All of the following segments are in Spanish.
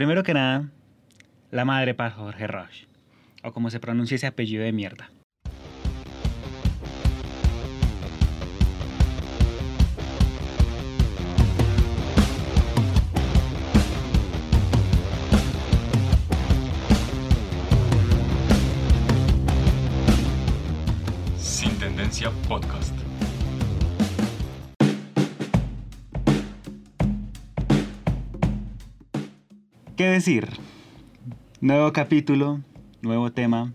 Primero que nada, la madre para Jorge Roche, o como se pronuncia ese apellido de mierda. Decir? Nuevo capítulo, nuevo tema.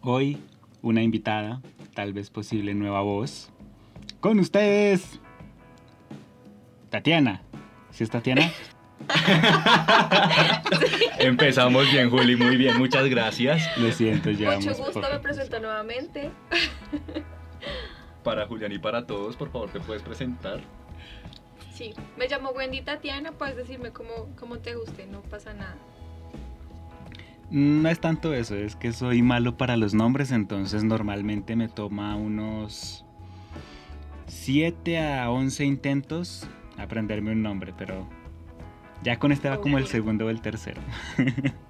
Hoy una invitada, tal vez posible nueva voz. Con ustedes, Tatiana. ¿Sí es Tatiana? Empezamos bien, Juli, muy bien, muchas gracias. Lo siento, ya. Mucho gusto, me presento nuevamente. Para Julián y para todos, por favor, te puedes presentar. Sí, me llamo Wendy Tatiana, puedes decirme cómo, cómo te guste, no pasa nada. No es tanto eso, es que soy malo para los nombres, entonces normalmente me toma unos 7 a 11 intentos aprenderme un nombre, pero ya con este va como el segundo o el tercero.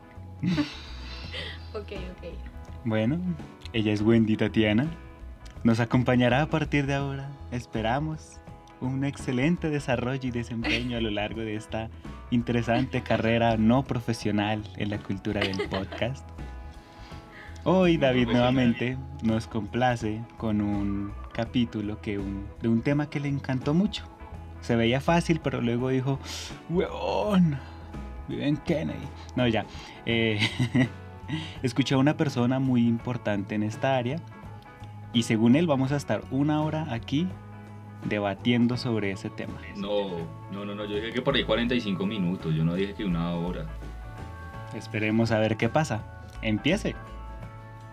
Ok, ok. Bueno, ella es Wendy Tatiana. Nos acompañará a partir de ahora. Esperamos un excelente desarrollo y desempeño a lo largo de esta interesante carrera no profesional en la cultura del podcast. Hoy David nuevamente nos complace con un capítulo que un- de un tema que le encantó mucho. Se veía fácil, pero luego dijo, huevón, vive en Kennedy. No, ya. Eh, escuché a una persona muy importante en esta área y según él vamos a estar una hora aquí debatiendo sobre ese tema. No, no, no, no, yo dije que por ahí 45 minutos, yo no dije que una hora. Esperemos a ver qué pasa. Empiece.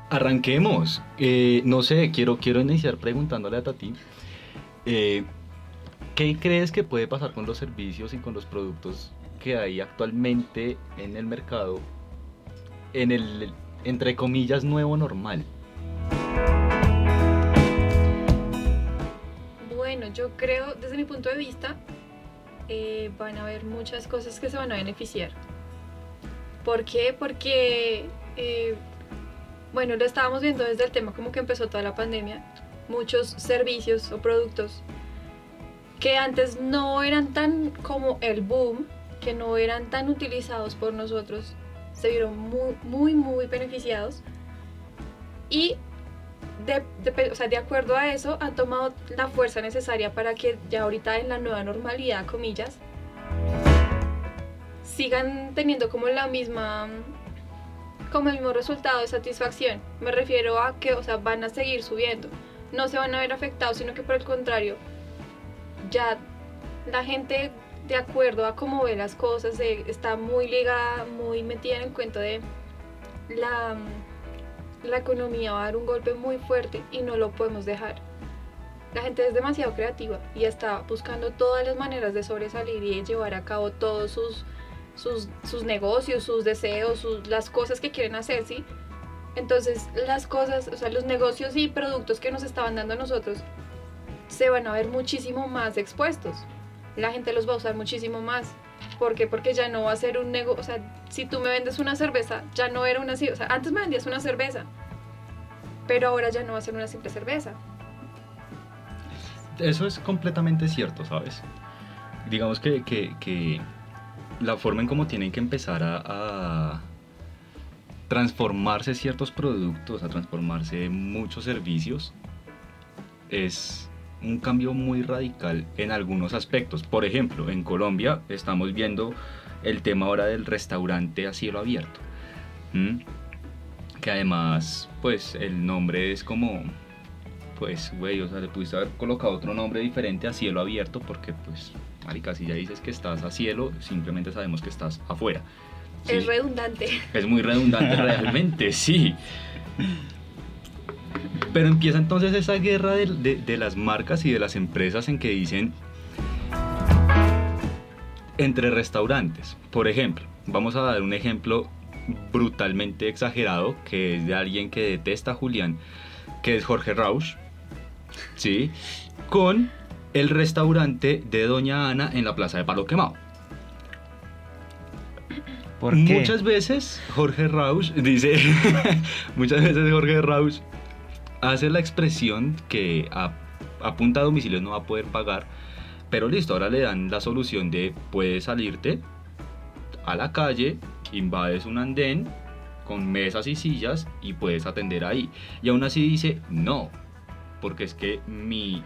Arranquemos. Eh, no sé, quiero, quiero iniciar preguntándole a Tati. eh, ¿Qué crees que puede pasar con los servicios y con los productos que hay actualmente en el mercado en el, entre comillas, nuevo normal? Yo creo, desde mi punto de vista, eh, van a haber muchas cosas que se van a beneficiar. ¿Por qué? Porque, eh, bueno, lo estábamos viendo desde el tema como que empezó toda la pandemia. Muchos servicios o productos que antes no eran tan como el boom, que no eran tan utilizados por nosotros, se vieron muy, muy, muy beneficiados. Y de, o sea, de acuerdo a eso, han tomado la fuerza necesaria para que ya ahorita en la nueva normalidad, comillas, sigan teniendo como la misma como el mismo resultado de satisfacción. Me refiero a que, o sea, van a seguir subiendo. No se van a ver afectados, sino que por el contrario, ya la gente de acuerdo a cómo ve las cosas eh, está muy ligada, muy metida en el cuento de la la economía va a dar un golpe muy fuerte y no lo podemos dejar. La gente es demasiado creativa y está buscando todas las maneras de sobresalir y llevar a cabo todos sus, sus, sus negocios, sus deseos, sus, las cosas que quieren hacer, ¿sí? Entonces las cosas, o sea, los negocios y productos que nos estaban dando a nosotros se van a ver muchísimo más expuestos. La gente los va a usar muchísimo más. ¿Por qué? Porque ya no va a ser un negocio, o sea, si tú me vendes una cerveza, ya no era una, o sea, antes me vendías una cerveza, pero ahora ya no va a ser una simple cerveza. Eso es completamente cierto, ¿sabes? Digamos que, que- que la forma en cómo tienen que empezar a transformarse ciertos productos, a transformarse muchos servicios, es un cambio muy radical en algunos aspectos. Por ejemplo, en Colombia estamos viendo el tema ahora del restaurante a cielo abierto. Que además, pues el nombre es como pues, güey, o sea, le pudiste haber colocado otro nombre diferente a cielo abierto porque, pues, marica, si ya dices que estás a cielo, simplemente sabemos que estás afuera. ¿sí? Es redundante. Es muy redundante realmente, sí. Pero empieza entonces esa guerra de, de- de las marcas y de las empresas en que dicen entre restaurantes. Por ejemplo, vamos a dar un ejemplo brutalmente exagerado que es de alguien que detesta a Julián, que es Jorge Rausch, ¿sí? Con el restaurante de Doña Ana en la Plaza de Palo Quemado. ¿Por qué? Muchas veces Jorge Rausch dice, muchas veces Jorge Rausch hace la expresión que a, a domicilio no va a poder pagar, pero listo, ahora le dan la solución de puedes salirte a la calle, invades un andén con mesas y sillas y puedes atender ahí. Y aún así dice, no, porque es que mi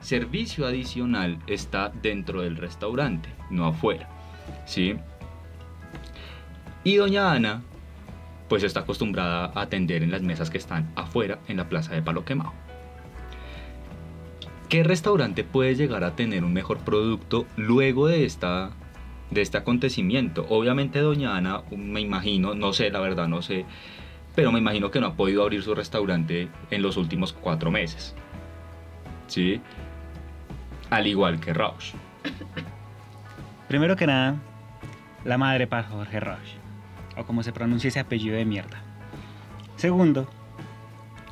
servicio adicional está dentro del restaurante, no afuera. ¿Sí? Y doña Ana, pues está acostumbrada a atender en las mesas que están afuera en la plaza de Palo Quemado. ¿Qué restaurante puede llegar a tener un mejor producto luego de, esta, de este acontecimiento? Obviamente doña Ana, me imagino, no sé, la verdad no sé, pero me imagino que no ha podido abrir su restaurante en los últimos cuatro meses. ¿Sí? Al igual que Rausch. Primero que nada, la madre para Jorge Rausch, o como se pronuncia ese apellido de mierda. Segundo,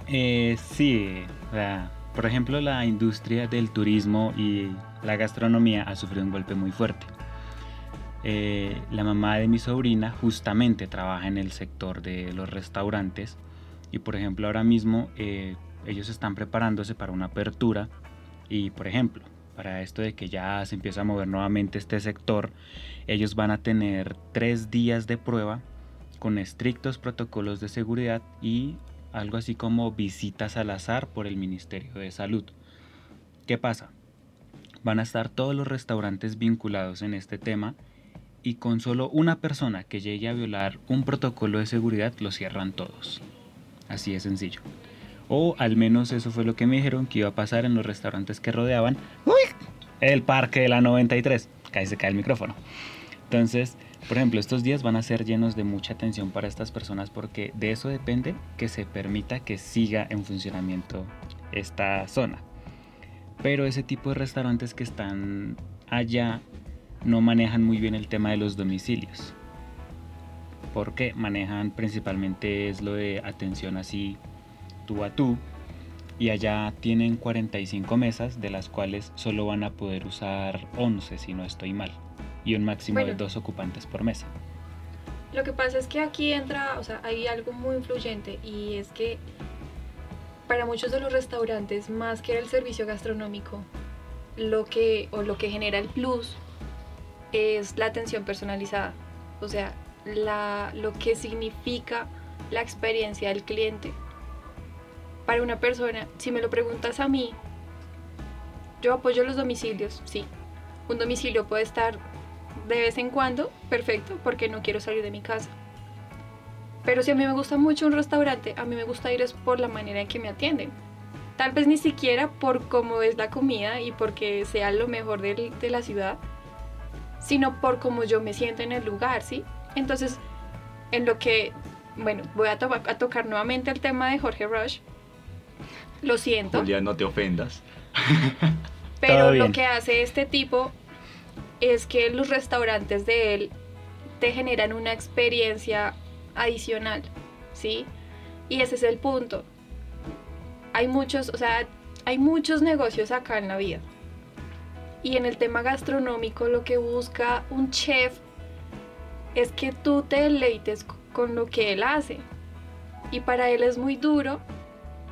eh, sí, sea, por ejemplo, la industria del turismo y la gastronomía ha sufrido un golpe muy fuerte. Eh, la mamá de mi sobrina justamente trabaja en el sector de los restaurantes y por ejemplo ahora mismo eh, ellos están preparándose para una apertura y por ejemplo para esto de que ya se empieza a mover nuevamente este sector ellos van a tener tres días de prueba con estrictos protocolos de seguridad y algo así como visitas al azar por el Ministerio de Salud. ¿Qué pasa? Van a estar todos los restaurantes vinculados en este tema y con solo una persona que llegue a violar un protocolo de seguridad lo cierran todos. Así de sencillo. O al menos eso fue lo que me dijeron que iba a pasar en los restaurantes que rodeaban el parque de la 93. Casi se cae el micrófono. Entonces, por ejemplo, estos días van a ser llenos de mucha atención para estas personas porque de eso depende que se permita que siga en funcionamiento esta zona. Pero ese tipo de restaurantes que están allá no manejan muy bien el tema de los domicilios. Porque manejan principalmente es lo de atención así tú a tú. Y allá tienen 45 mesas, de las cuales solo van a poder usar 11 si no estoy mal y un máximo de dos ocupantes por mesa. Lo que pasa es que aquí entra, o sea, hay algo muy influyente y es que para muchos de los restaurantes, más que el servicio gastronómico, lo que o lo que genera el plus es la atención personalizada, o sea, la, lo que significa la experiencia del cliente. Para una persona, si me lo preguntas a mí, yo apoyo los domicilios, sí. Un domicilio puede estar de vez en cuando, perfecto, porque no quiero salir de mi casa. Pero si a mí me gusta mucho un restaurante, a mí me gusta ir es por la manera en que me atienden. Tal vez ni siquiera por cómo es la comida y porque sea lo mejor del- de la ciudad, sino por cómo yo me siento en el lugar, ¿sí? Entonces, en lo que, bueno, voy a, to- a tocar nuevamente el tema de Jorge Rush. Lo siento. Julia, no te ofendas. Pero lo que hace este tipo es que los restaurantes de él te generan una experiencia adicional, ¿sí? Y ese es el punto. Hay muchos, o sea, hay muchos negocios acá en la vida. Y en el tema gastronómico lo que busca un chef es que tú te deleites con lo que él hace. Y para él es muy duro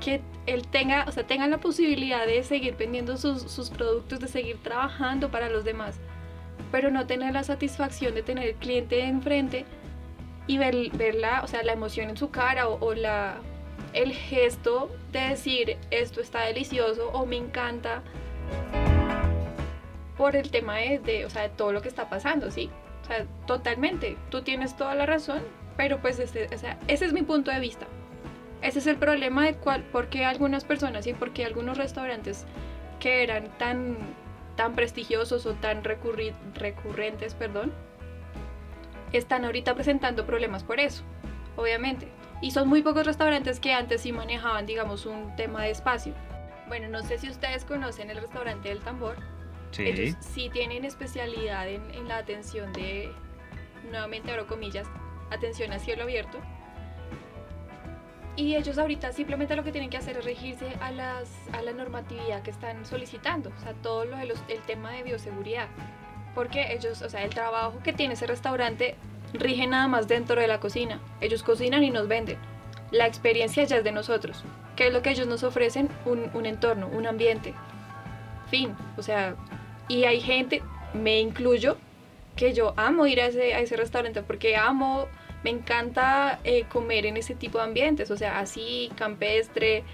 que él tenga, o sea, tenga la posibilidad de seguir vendiendo sus, sus productos, de seguir trabajando para los demás, pero no tener la satisfacción de tener el cliente enfrente y ver, ver la, o sea, la emoción en su cara o, o la, el gesto de decir esto está delicioso o me encanta por el tema de, de, o sea, de todo lo que está pasando, ¿sí? O sea, totalmente, tú tienes toda la razón, pero pues este, o sea, ese es mi punto de vista. Ese es el problema de cuál, por qué algunas personas y por qué algunos restaurantes que eran tan, tan prestigiosos o tan recurrentes, perdón, están ahorita presentando problemas por eso, obviamente. Y son muy pocos restaurantes que antes sí manejaban, digamos, un tema de espacio. Bueno, no sé si ustedes conocen el restaurante del tambor. Sí. Ellos sí tienen especialidad en, en la atención de, nuevamente abro comillas, atención a cielo abierto. Y ellos ahorita simplemente lo que tienen que hacer es regirse a, las, a la normatividad que están solicitando, o sea, todo lo de los, el tema de bioseguridad. Porque ellos, o sea, el trabajo que tiene ese restaurante rige nada más dentro de la cocina. Ellos cocinan y nos venden. La experiencia ya es de nosotros. ¿Qué es lo que ellos nos ofrecen? Un, un entorno, un ambiente. Fin. O sea, y hay gente, me incluyo, que yo amo ir a ese, a ese restaurante porque amo, me encanta eh, comer en ese tipo de ambientes. O sea, así, campestre,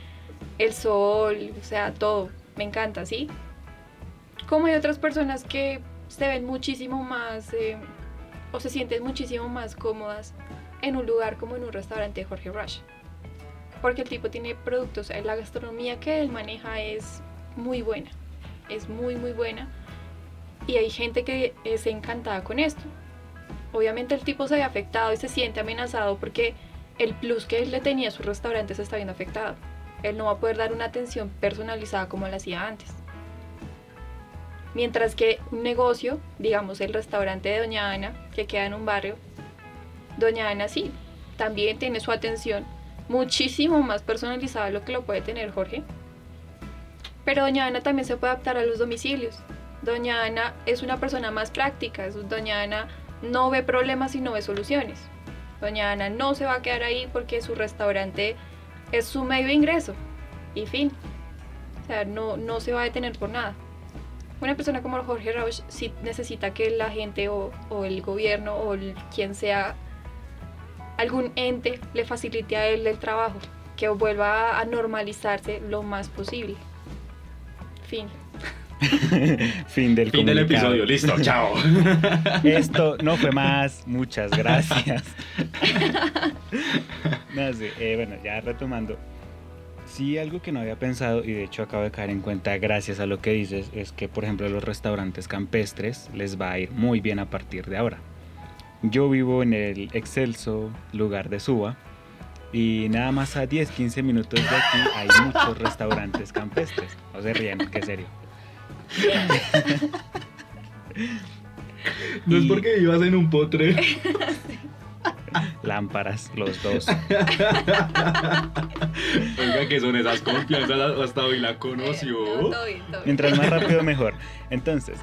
el sol, o sea, todo. Me encanta, ¿sí? Como hay otras personas que se ven muchísimo más eh, o se sienten muchísimo más cómodas en un lugar como en un restaurante de Jorge Rush. Porque el tipo tiene productos, la gastronomía que él maneja es muy buena, es muy muy buena y hay gente que es encantada con esto. Obviamente el tipo se ve afectado y se siente amenazado porque el plus que él le tenía a su restaurante se está viendo afectado. Él no va a poder dar una atención personalizada como lo hacía antes. Mientras que un negocio, digamos el restaurante de Doña Ana, que queda en un barrio, Doña Ana sí, también tiene su atención muchísimo más personalizada de lo que lo puede tener Jorge. Pero Doña Ana también se puede adaptar a los domicilios. Doña Ana es una persona más práctica, Doña Ana no ve problemas y no ve soluciones. Doña Ana no se va a quedar ahí porque su restaurante es su medio de ingreso. Y fin. O sea, no, no se va a detener por nada una persona como Jorge Rausch sí necesita que la gente o, el gobierno o quien sea algún ente le facilite a él el trabajo, que vuelva a normalizarse lo más posible. Fin. fin del, fin del episodio, listo, chao. Esto no fue más, muchas gracias. no sé, eh, bueno, ya retomando. Sí, algo que no había pensado y de hecho acabo de caer en cuenta gracias a lo que dices es que por ejemplo los restaurantes campestres les va a ir muy bien a partir de ahora. Yo vivo en el excelso lugar de Suba y nada más a 10-15 minutos de aquí hay muchos restaurantes campestres. No se ríen, que serio. No es porque vivas en un potre. Lámparas, los dos. Oiga, que son esas confianzas, hasta hoy la conoció. Mientras más rápido, mejor. Entonces,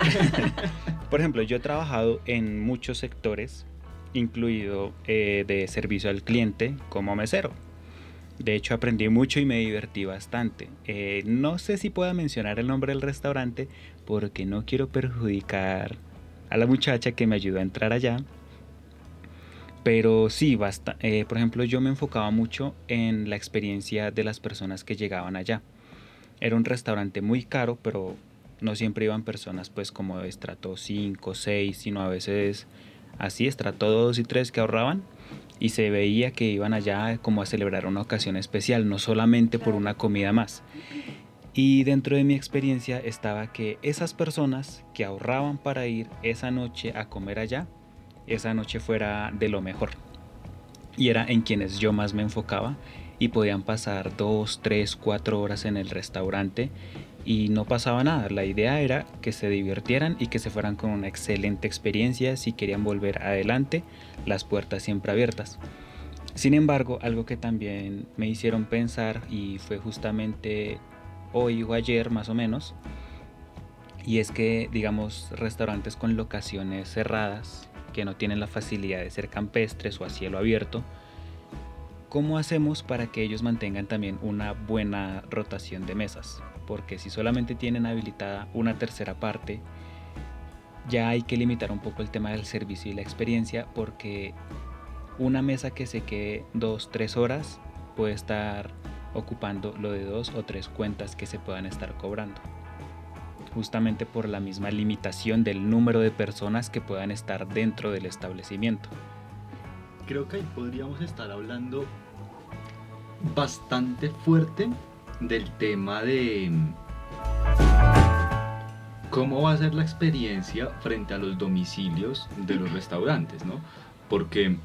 por ejemplo, yo he trabajado en muchos sectores, incluido eh, de servicio al cliente como mesero. De hecho, aprendí mucho y me divertí bastante. Eh, no sé si pueda mencionar el nombre del restaurante porque no quiero perjudicar a la muchacha que me ayudó a entrar allá pero sí, basta. Eh, por ejemplo, yo me enfocaba mucho en la experiencia de las personas que llegaban allá. Era un restaurante muy caro, pero no siempre iban personas pues como de estrato 5, 6, sino a veces así, estrato 2 y 3 que ahorraban y se veía que iban allá como a celebrar una ocasión especial, no solamente por una comida más. Y dentro de mi experiencia estaba que esas personas que ahorraban para ir esa noche a comer allá, esa noche fuera de lo mejor. Y era en quienes yo más me enfocaba y podían pasar dos, tres, cuatro horas en el restaurante y no pasaba nada. La idea era que se divirtieran y que se fueran con una excelente experiencia. Si querían volver adelante, las puertas siempre abiertas. Sin embargo, algo que también me hicieron pensar y fue justamente hoy o ayer más o menos, y es que digamos restaurantes con locaciones cerradas que no tienen la facilidad de ser campestres o a cielo abierto, ¿cómo hacemos para que ellos mantengan también una buena rotación de mesas? Porque si solamente tienen habilitada una tercera parte, ya hay que limitar un poco el tema del servicio y la experiencia porque una mesa que se quede dos, tres horas puede estar ocupando lo de dos o tres cuentas que se puedan estar cobrando justamente por la misma limitación del número de personas que puedan estar dentro del establecimiento. Creo que ahí podríamos estar hablando bastante fuerte del tema de cómo va a ser la experiencia frente a los domicilios de los restaurantes, ¿no? Porque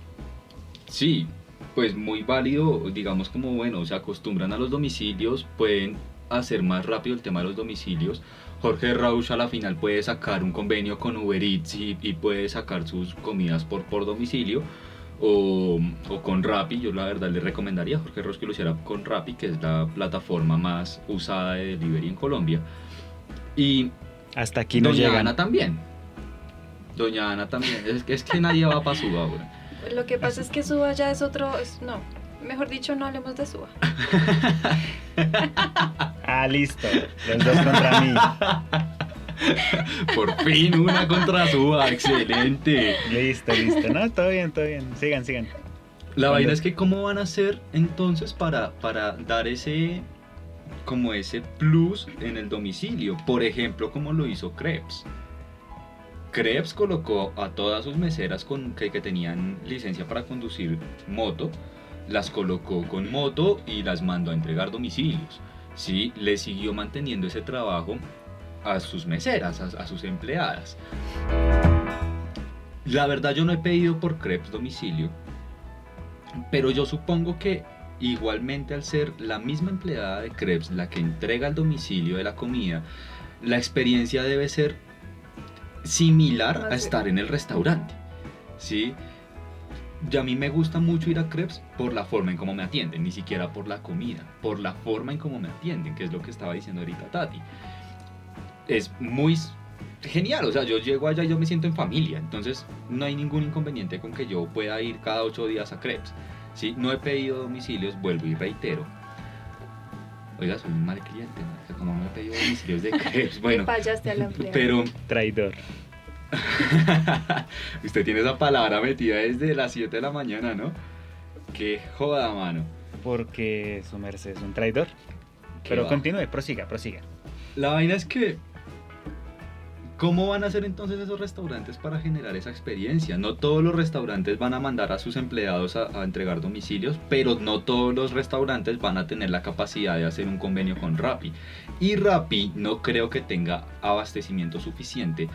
sí, pues muy válido, digamos como bueno, se acostumbran a los domicilios, pueden hacer más rápido el tema de los domicilios, Jorge Rausch a la final puede sacar un convenio con Uber Eats y, puede sacar sus comidas por, por domicilio. O, con Rappi, yo la verdad le recomendaría a Jorge Rausch que lo hiciera con Rappi, que es la plataforma más usada de delivery en Colombia. Y hasta aquí no Doña Ana también. Doña Ana también. Es, es que nadie va para su ahora. Lo que pasa es que Suba ya es otro. es- no, mejor dicho, no hablemos de Suba. Ah, listo. Los dos contra mí. Por fin una contra Suba, excelente. Listo, listo. No, todo bien, todo bien. Sigan, sigan. La vaina es que cómo van a hacer entonces para, para dar ese como ese plus en el domicilio. Por ejemplo, como lo hizo Krebs. Krebs colocó a todas sus meseras con, que, que tenían licencia para conducir moto, las colocó con moto y las mandó a entregar domicilios. Sí, le siguió manteniendo ese trabajo a sus meseras, a, a sus empleadas. La verdad yo no he pedido por Krebs domicilio, pero yo supongo que igualmente al ser la misma empleada de Krebs la que entrega el domicilio de la comida, la experiencia debe ser similar a estar en el restaurante. ¿Sí? Y a mí me gusta mucho ir a Krebs por la forma en cómo me atienden, ni siquiera por la comida, por la forma en cómo me atienden, que es lo que estaba diciendo ahorita Tati. Es muy genial, o sea, yo llego allá y yo me siento en familia, entonces no hay ningún inconveniente con que yo pueda ir cada ocho días a Krebs. ¿sí? No he pedido domicilios, vuelvo y reitero. Oiga, soy un mal cliente, ¿no? como no he pedido domicilios de Krebs, bueno, fallaste a la empleada. pero Traidor. usted tiene esa palabra metida desde las 7 de la mañana, ¿no? Qué joda, mano. Porque su merced es un traidor. Pero va. continúe, prosiga, prosiga. La vaina es que. ¿Cómo van a hacer entonces esos restaurantes para generar esa experiencia? No todos los restaurantes van a mandar a sus empleados a, a entregar domicilios, pero no todos los restaurantes van a tener la capacidad de hacer un convenio con Rappi. Y Rappi no creo que tenga abastecimiento suficiente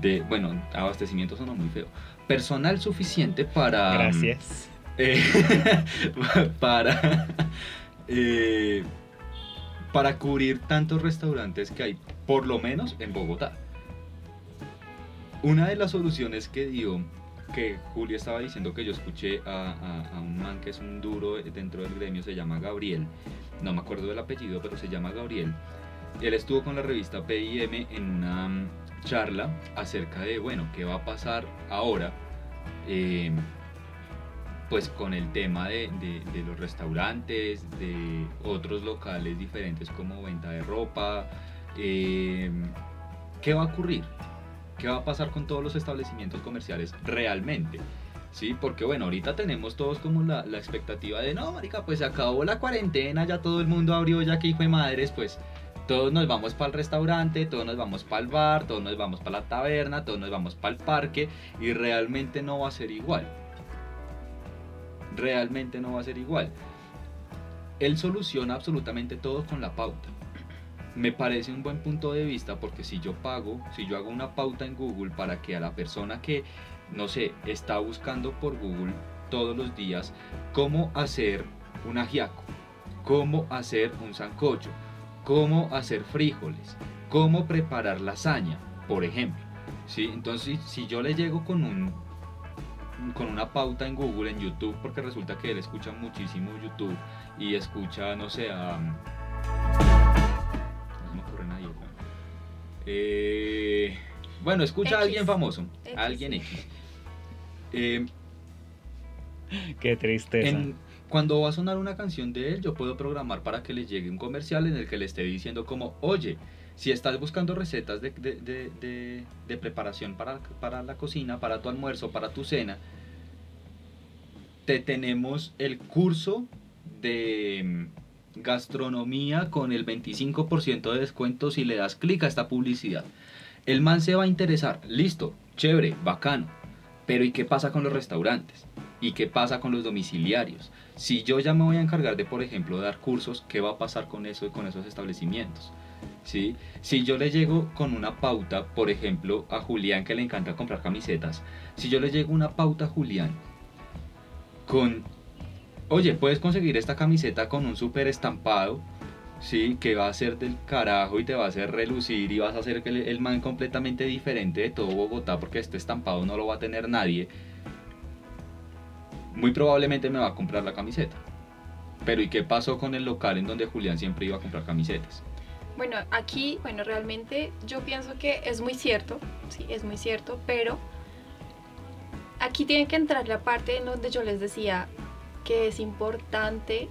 de, bueno, abastecimiento suena muy feo, personal suficiente para... Gracias. Eh, para eh, para cubrir tantos restaurantes que hay, por lo menos en Bogotá. Una de las soluciones que dio, que Julia estaba diciendo que yo escuché a, un man que es un duro dentro del gremio, se llama Gabriel, no me acuerdo del apellido, pero se llama Gabriel. Él estuvo con la revista PIM en una mm, charla acerca de, bueno, qué va a pasar ahora. eh, pues con el tema de los restaurantes, de otros locales diferentes como venta de ropa, eh, ¿qué va a ocurrir? ¿Qué va a pasar con todos los establecimientos comerciales realmente? Sí, porque bueno, ahorita tenemos todos como la, la expectativa de, no, marica, pues se acabó la cuarentena, ya todo el mundo abrió, ya que hijo de madres, pues todos nos vamos para el restaurante, todos nos vamos para el bar, todos nos vamos para la taberna, todos nos vamos para el parque y realmente no va a ser igual realmente no va a ser igual. Él soluciona absolutamente todo con la pauta. Me parece un buen punto de vista porque si yo pago, si yo hago una pauta en Google para que a la persona que, no sé, está buscando por Google todos los días cómo hacer un ajiaco, cómo hacer un sancocho, cómo hacer frijoles, cómo preparar lasaña, por ejemplo. ¿sí? Entonces, si yo le llego con un con una pauta en Google, en YouTube, porque resulta que él escucha muchísimo YouTube y escucha, no sé, a... Eh, bueno, escucha a alguien famoso, X, a alguien. X. Eh, Qué tristeza. en- cuando va a sonar una canción de él, yo puedo programar para que le llegue un comercial en el que le esté diciendo como, oye, si estás buscando recetas de, de- de- de- de preparación para, para la cocina, para tu almuerzo, para tu cena, te tenemos el curso de gastronomía con el 25% de descuento si le das clic a esta publicidad. El man se va a interesar, listo, chévere, bacano. Pero ¿y qué pasa con los restaurantes? ¿Y qué pasa con los domiciliarios? Si yo ya me voy a encargar de, por ejemplo, dar cursos, ¿qué va a pasar con eso y con esos establecimientos? ¿Sí? Si yo le llego con una pauta, por ejemplo, a Julián que le encanta comprar camisetas, si yo le llego una pauta a Julián con, oye, puedes conseguir esta camiseta con un super estampado, ¿sí? Que va a ser del carajo y te va a hacer relucir y vas a hacer el, el man completamente diferente de todo Bogotá porque este estampado no lo va a tener nadie. Muy probablemente me va a comprar la camiseta. Pero ¿y qué pasó con el local en donde Julián siempre iba a comprar camisetas? Bueno, aquí, bueno, realmente yo pienso que es muy cierto, sí, es muy cierto, pero aquí tiene que entrar la parte en donde yo les decía que es importante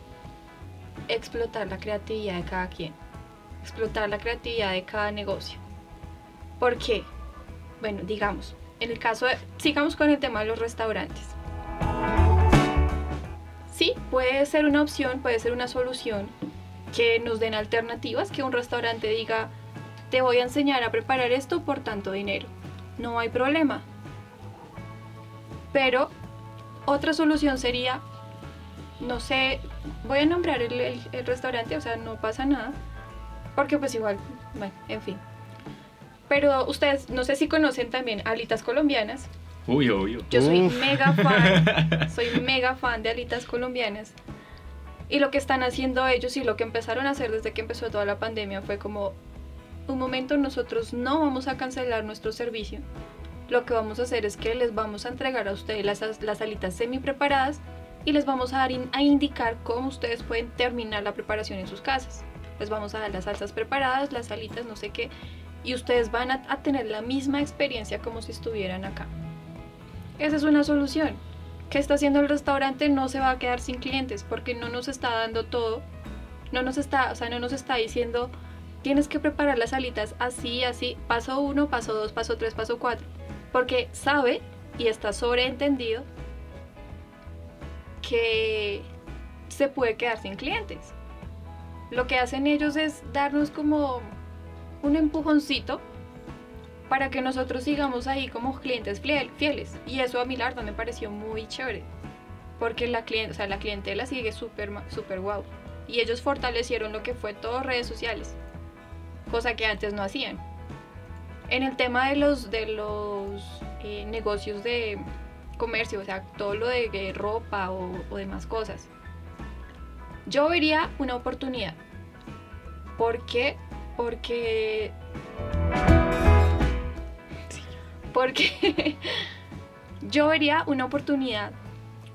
explotar la creatividad de cada quien, explotar la creatividad de cada negocio. ¿Por qué? Bueno, digamos, en el caso de, sigamos con el tema de los restaurantes. Sí, puede ser una opción, puede ser una solución que nos den alternativas, que un restaurante diga, te voy a enseñar a preparar esto por tanto dinero. No hay problema. Pero otra solución sería, no sé, voy a nombrar el, el- el restaurante, o sea, no pasa nada, porque pues igual, bueno, en fin. Pero ustedes, no sé si conocen también alitas colombianas. Uy, obvio. Yo soy Uf. mega fan, soy mega fan de alitas colombianas. Y lo que están haciendo ellos y lo que empezaron a hacer desde que empezó toda la pandemia fue como, un momento nosotros no vamos a cancelar nuestro servicio. Lo que vamos a hacer es que les vamos a entregar a ustedes las, las alitas semi preparadas y les vamos a dar in- a indicar cómo ustedes pueden terminar la preparación en sus casas. Les vamos a dar las salsas preparadas, las alitas, no sé qué, y ustedes van a, tener la misma experiencia como si estuvieran acá. Esa es una solución. ¿Qué está haciendo el restaurante? No se va a quedar sin clientes porque no nos está dando todo. No nos está, o sea, no nos está diciendo tienes que preparar las alitas así, así, paso uno, paso dos, paso tres, paso cuatro. Porque sabe y está sobreentendido que se puede quedar sin clientes. Lo que hacen ellos es darnos como un empujoncito para que nosotros sigamos ahí como clientes fiel- fieles. Y eso a mi larga me pareció muy chévere. Porque la, o sea, la clientela sigue súper súper guau. Y ellos fortalecieron lo que fue todo redes sociales. Cosa que antes no hacían. En el tema de los, de los eh, negocios de comercio, o sea, todo lo de ropa o, demás cosas. Yo vería una oportunidad. ¿Por qué? Porque porque yo vería una oportunidad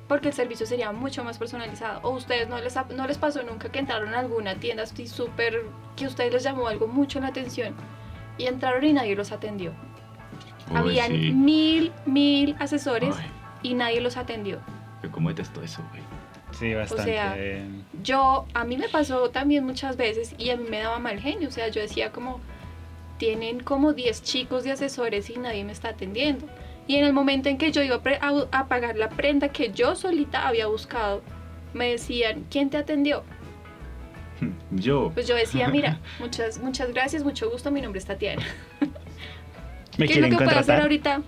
porque el servicio sería mucho más personalizado. O ustedes no les, no les pasó nunca que entraron a alguna tienda así súper que a ustedes les llamó algo mucho la atención y entraron y nadie los atendió. Uy, Habían sí. mil, mil asesores Ay, y nadie los atendió. yo cómo detesto eso, güey. Sí, bastante. sea, eh, Yo, a mí me pasó también muchas veces y a mí me daba mal genio, o sea, yo decía como, tienen como 10 chicos de asesores y nadie me está atendiendo. Y en el momento en que yo iba a, a pagar la prenda que yo solita había buscado, me decían, ¿quién te atendió? Yo. Pues yo decía, mira, muchas, muchas gracias, mucho gusto, mi nombre es Tatiana. ¿Me ¿Qué es lo que puede hacer contratar? ahorita?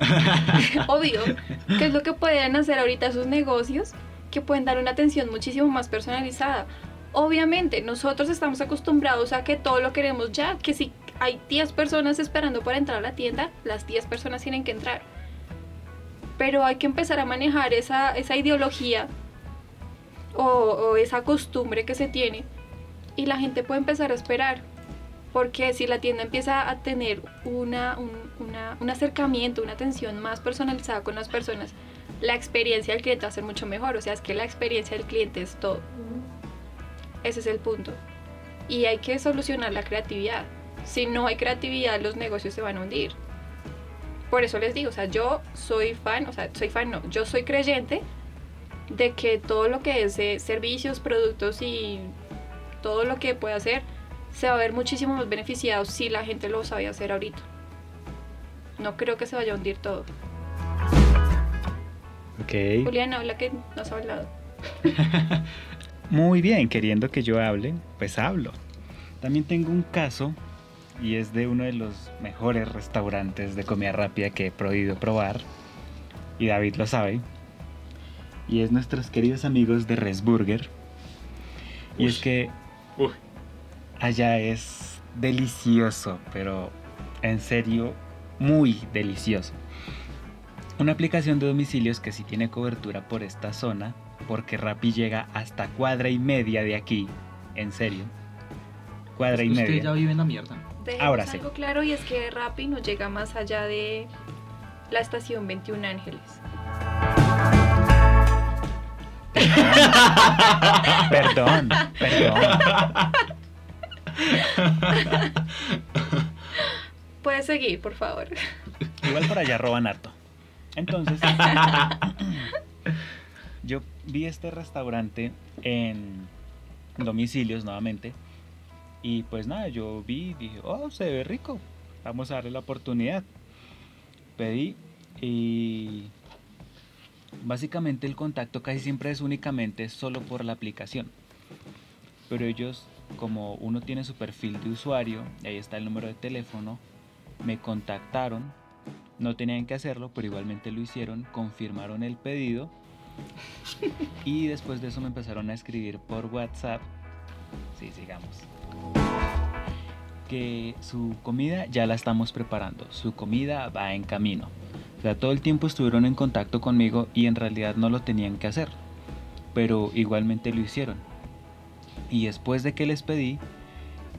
Obvio. ¿Qué es lo que pueden hacer ahorita sus negocios? Que pueden dar una atención muchísimo más personalizada. Obviamente, nosotros estamos acostumbrados a que todo lo queremos ya, que si hay 10 personas esperando para entrar a la tienda, las 10 personas tienen que entrar. Pero hay que empezar a manejar esa, esa ideología o, o esa costumbre que se tiene y la gente puede empezar a esperar. Porque si la tienda empieza a tener una, un, una- un acercamiento, una atención más personalizada con las personas, la experiencia del cliente va a ser mucho mejor. O sea, es que la experiencia del cliente es todo. Ese es el punto. Y hay que solucionar la creatividad. Si no hay creatividad, los negocios se van a hundir. Por eso les digo, o sea, yo soy fan, o sea, soy fan, no, yo soy creyente de que todo lo que es eh, servicios, productos y todo lo que puede hacer se va a ver muchísimo más beneficiado si la gente lo sabe hacer ahorita. No creo que se vaya a hundir todo. Ok. Juliana, habla que no has hablado. Muy bien, queriendo que yo hable, pues hablo. También tengo un caso y es de uno de los mejores restaurantes de comida rápida que he podido probar. Y David lo sabe. Y es nuestros queridos amigos de Resburger. Y es que Uy. Allá es delicioso, pero en serio muy delicioso. Una aplicación de domicilios que sí tiene cobertura por esta zona, porque Rappi llega hasta cuadra y media de aquí, en serio. Cuadra y Usted media. ya vive en la mierda. Dejemos Ahora sí. algo claro y es que Rappi no llega más allá de la estación 21 Ángeles. Perdón, perdón. Puedes seguir, por favor. Igual por allá roban harto. Entonces, yo vi este restaurante en domicilios nuevamente. Y pues nada, yo vi y dije, oh, se ve rico. Vamos a darle la oportunidad. Pedí y básicamente el contacto casi siempre es únicamente solo por la aplicación. Pero ellos, como uno tiene su perfil de usuario, y ahí está el número de teléfono, me contactaron. No tenían que hacerlo, pero igualmente lo hicieron, confirmaron el pedido. Y después de eso me empezaron a escribir por WhatsApp. Sí, sigamos. Que su comida ya la estamos preparando. Su comida va en camino. O sea, todo el tiempo estuvieron en contacto conmigo y en realidad no lo tenían que hacer. Pero igualmente lo hicieron. Y después de que les pedí,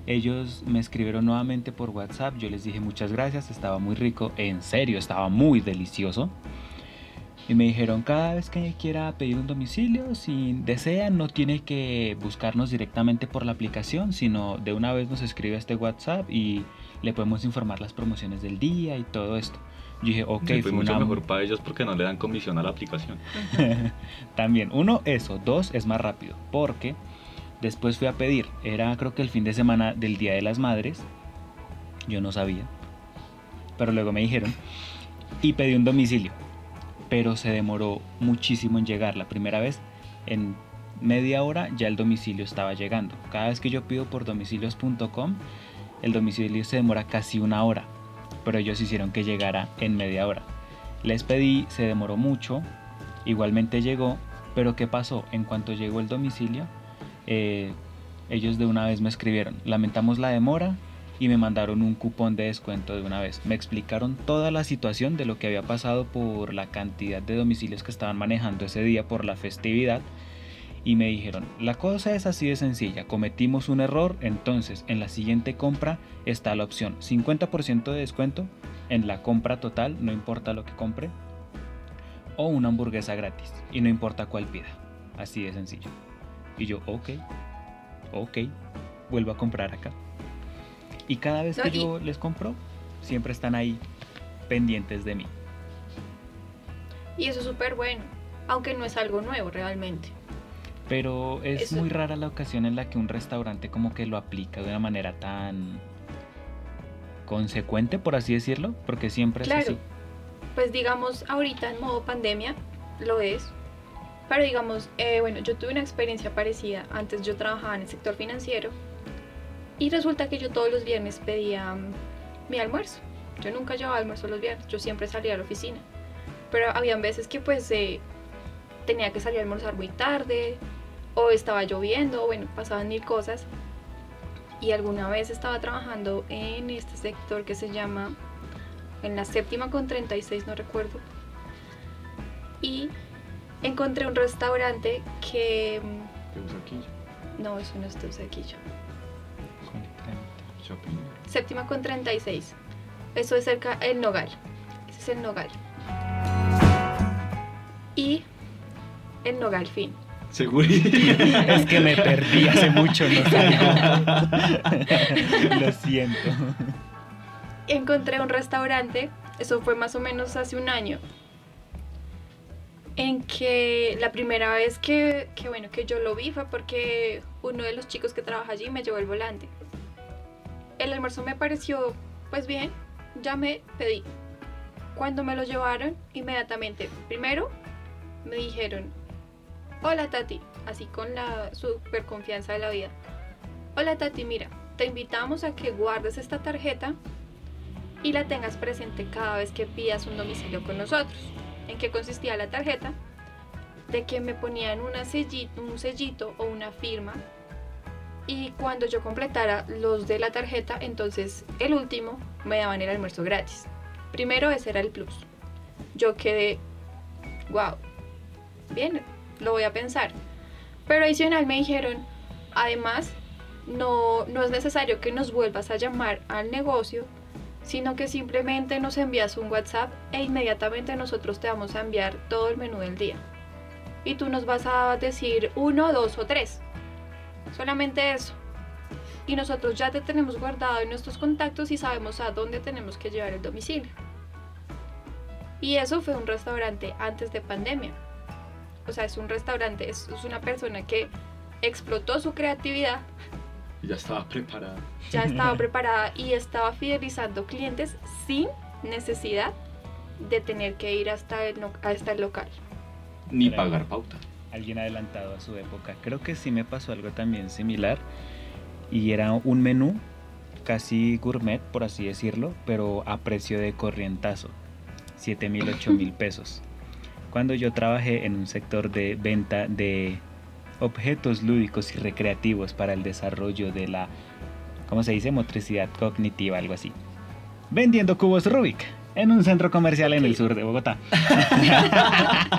ellos me escribieron nuevamente por WhatsApp. Yo les dije muchas gracias, estaba muy rico. En serio, estaba muy delicioso. Y me dijeron, cada vez que quiera pedir un domicilio, si desea, no tiene que buscarnos directamente por la aplicación, sino de una vez nos escribe a este WhatsApp y le podemos informar las promociones del día y todo esto. Yo dije, ok, Sí, fue fue mucho una- mejor para ellos porque no le dan comisión a la aplicación. También, uno, eso, dos, es más rápido, porque después fui a pedir, era creo que el fin de semana del Día de las Madres, yo no sabía, pero luego me dijeron, y pedí un domicilio, pero se demoró muchísimo en llegar la primera vez, en media hora ya el domicilio estaba llegando. Cada vez que yo pido por domicilios.com, el domicilio se demora casi una hora, pero ellos hicieron que llegara en media hora. Les pedí, se demoró mucho, igualmente llegó, pero ¿qué pasó? En cuanto llegó el domicilio, eh, ellos de una vez me escribieron, lamentamos la demora y me mandaron un cupón de descuento de una vez. Me explicaron toda la situación de lo que había pasado por la cantidad de domicilios que estaban manejando ese día por la festividad y me dijeron, la cosa es así de sencilla, cometimos un error, entonces en la siguiente compra está la opción 50% de descuento en la compra total, no importa lo que compre, o una hamburguesa gratis, y no importa cuál pida, así de sencillo. Y yo, ok, ok, vuelvo a comprar acá. Y cada vez que yo les compro, siempre están ahí pendientes de mí. Y eso es súper bueno, aunque no es algo nuevo realmente. Pero es Eso- muy rara la ocasión en la que un restaurante como que lo aplica de una manera tan consecuente, por así decirlo, porque siempre es así. Pues digamos, ahorita en modo pandemia lo es. Pero digamos, eh, bueno, yo tuve una experiencia parecida. Antes yo trabajaba en el sector financiero y resulta que yo todos los viernes pedía mm, mi almuerzo. Yo nunca llevaba almuerzo los viernes, yo siempre salía a la oficina. Pero habían veces que pues eh, tenía que salir a almorzar muy tarde o estaba lloviendo, o bueno, pasaban mil cosas. Y alguna vez estaba trabajando en este sector que se llama en la séptima con 36, no recuerdo. Y encontré un restaurante que... mm, ¿Qué usa aquí? No, eso no es Teusaquillo. Shopping. Séptima con 36. Eso es cerca el Nogal. Ese es el Nogal. Y el Nogal fin. Seguro. Es que me perdí hace mucho, no. Lo siento. encontré un restaurante, eso fue más o menos hace un año, en que la primera vez que, que, bueno, que yo lo vi fue porque uno de los chicos que trabaja allí me llevó el volante. El almuerzo me pareció pues bien, ya me pedí. Cuando me lo llevaron, inmediatamente, primero me dijeron, hola Tati, así con la super confianza de la vida. Hola Tati, mira, te invitamos a que guardes esta tarjeta y la tengas presente cada vez que pidas un domicilio con nosotros. ¿En qué consistía la tarjeta? De que me ponían una selli- un sellito o una firma y cuando yo completara los de la tarjeta, entonces el último me daban el almuerzo gratis. Primero ese era el plus. Yo quedé, wow, bien, lo voy a pensar. Pero adicional me dijeron, además, no, no es necesario que nos vuelvas a llamar al negocio sino que simplemente nos envías un WhatsApp e inmediatamente nosotros te vamos a enviar todo el menú del día. Y tú nos vas a decir uno, dos o tres. Solamente eso. Y nosotros ya te tenemos guardado en nuestros contactos y sabemos a dónde tenemos que llevar el domicilio. Y eso fue un restaurante antes de pandemia. O sea, es un restaurante, es, una persona que explotó su creatividad, Ya estaba preparada. ya estaba preparada y estaba fidelizando clientes sin necesidad de tener que ir hasta el, hasta el local. Ni Claro. pagar pauta. Alguien adelantado a su época. Creo que sí me pasó algo también similar. Y era un menú casi gourmet, por así decirlo, pero a precio de corrientazo. 7 mil, 8 mil pesos. Cuando yo trabajé en un sector de venta de objetos lúdicos y recreativos para el desarrollo de la, ¿cómo se dice? Motricidad cognitiva, algo así. Vendiendo cubos Rubik en un centro comercial en el sur de Bogotá.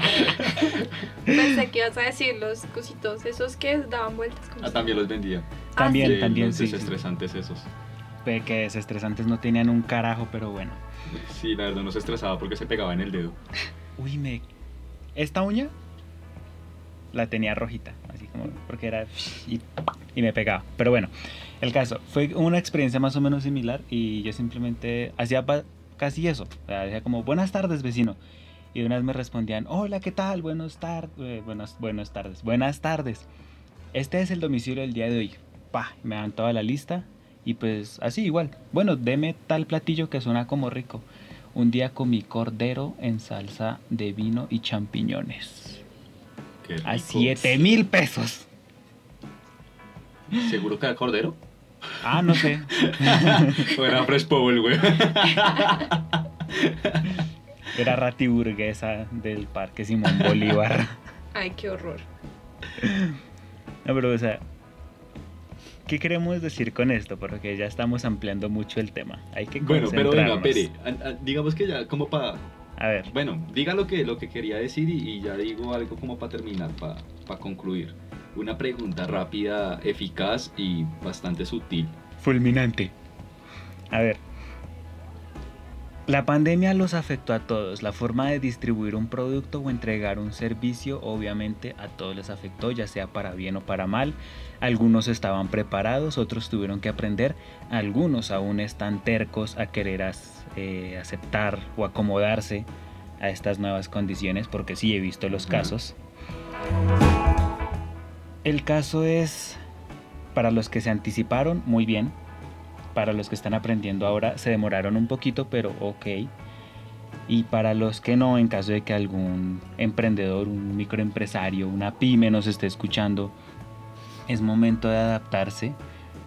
Pensé que ibas a decir los cositos, esos que daban vueltas. ¿cómo Ah, se también los vendía. Ah, También, Sí, también, los sí, sí. desestresantes esos. Pe- que desestresantes no tenían un carajo, pero bueno. Sí, la verdad no se estresaba porque se pegaba en el dedo. Uy, me. Esta uña la tenía rojita, así como. Porque era. Y, y me pegaba. Pero bueno, el caso. Fue una experiencia más o menos similar y yo simplemente hacía casi eso. Decía como, buenas tardes, vecino. Y de me respondían, hola, ¿qué tal? Buenas tardes. buenas, buenas tardes. Buenas tardes. Este es el domicilio del día de hoy. Pa, me dan toda la lista. Y pues así igual. Bueno, deme tal platillo que suena como rico. Un día comí cordero en salsa de vino y champiñones. Qué A rico. 7 mil pesos. ¿Seguro que era cordero? Ah, no sé. o era Fresh Bowl, güey. Era ratiburguesa del Parque Simón Bolívar. Ay, qué horror. No, pero o sea, ¿qué queremos decir con esto? Porque ya estamos ampliando mucho el tema. Hay que Bueno, pero venga. Pere. Digamos que ya como para... A ver, Bueno, diga lo que, lo que quería decir y, y ya digo algo como para terminar, para concluir. Una pregunta rápida, eficaz y bastante sutil. fulminante. A ver. La pandemia los afectó a todos. La forma de distribuir un producto o entregar un servicio obviamente a todos les afectó, ya sea para bien o para mal. Algunos estaban preparados, otros tuvieron que aprender. Algunos aún están tercos a querer as- eh, aceptar o acomodarse a estas nuevas condiciones, porque sí he visto los casos. El caso es, para los que se anticiparon, muy bien. Para los que están aprendiendo ahora, se demoraron un poquito, pero ok. Y para los que no, en caso de que algún emprendedor, un microempresario, una pyme nos esté escuchando, es momento de adaptarse.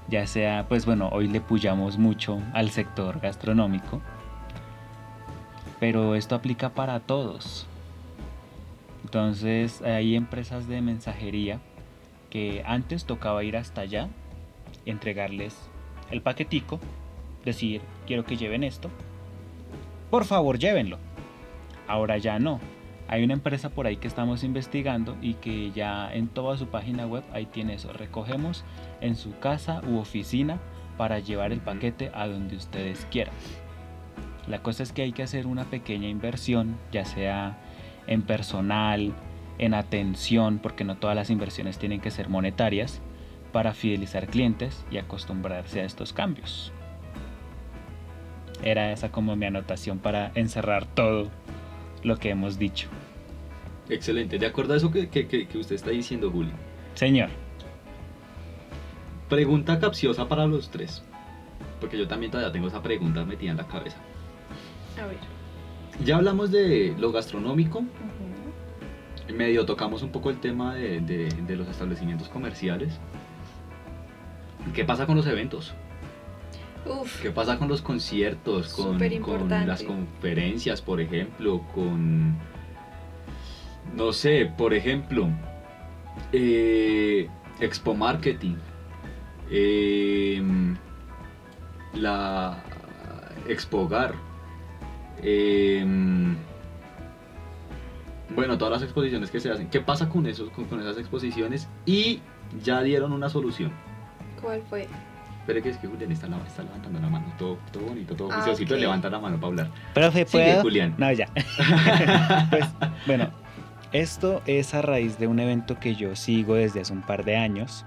Ya sea, pues bueno, hoy le puyamos mucho al sector gastronómico. Pero esto aplica para todos. Entonces hay empresas de mensajería que antes tocaba ir hasta allá, entregarles el paquetico, decir, quiero que lleven esto, por favor llévenlo. Ahora ya no. Hay una empresa por ahí que estamos investigando y que ya en toda su página web ahí tiene eso. Recogemos en su casa u oficina para llevar el paquete a donde ustedes quieran. La cosa es que hay que hacer una pequeña inversión, ya sea en personal, en atención, porque no todas las inversiones tienen que ser monetarias, para fidelizar clientes y acostumbrarse a estos cambios. Era esa como mi anotación para encerrar todo lo que hemos dicho. Excelente. De acuerdo a eso que, que- que- usted está diciendo, Juli. Señor, Pregunta capciosa para los tres. Porque yo también todavía tengo esa pregunta metida en la cabeza. A ver. Ya hablamos de lo gastronómico, medio tocamos un poco el tema de, de- de los establecimientos comerciales. ¿Qué pasa con los eventos? Uf, ¿Qué pasa con los conciertos? Con, las conferencias, por ejemplo, con... No sé, por ejemplo, eh, Expo Marketing, eh, la Expo Hogar, eh, bueno, todas las exposiciones que se hacen. ¿Qué pasa con, eso, con, con esas exposiciones? Y ya dieron una solución. ¿cuál fue? Espere que es que Julián está, está levantando la mano. Todo, todo bonito, todo Ah, juiciosito. ok. Levanta la mano para hablar. profe, Sigue, ¿puedo? Julián. No, ya. pues, bueno, esto es a raíz de un evento que yo sigo desde hace un par de años.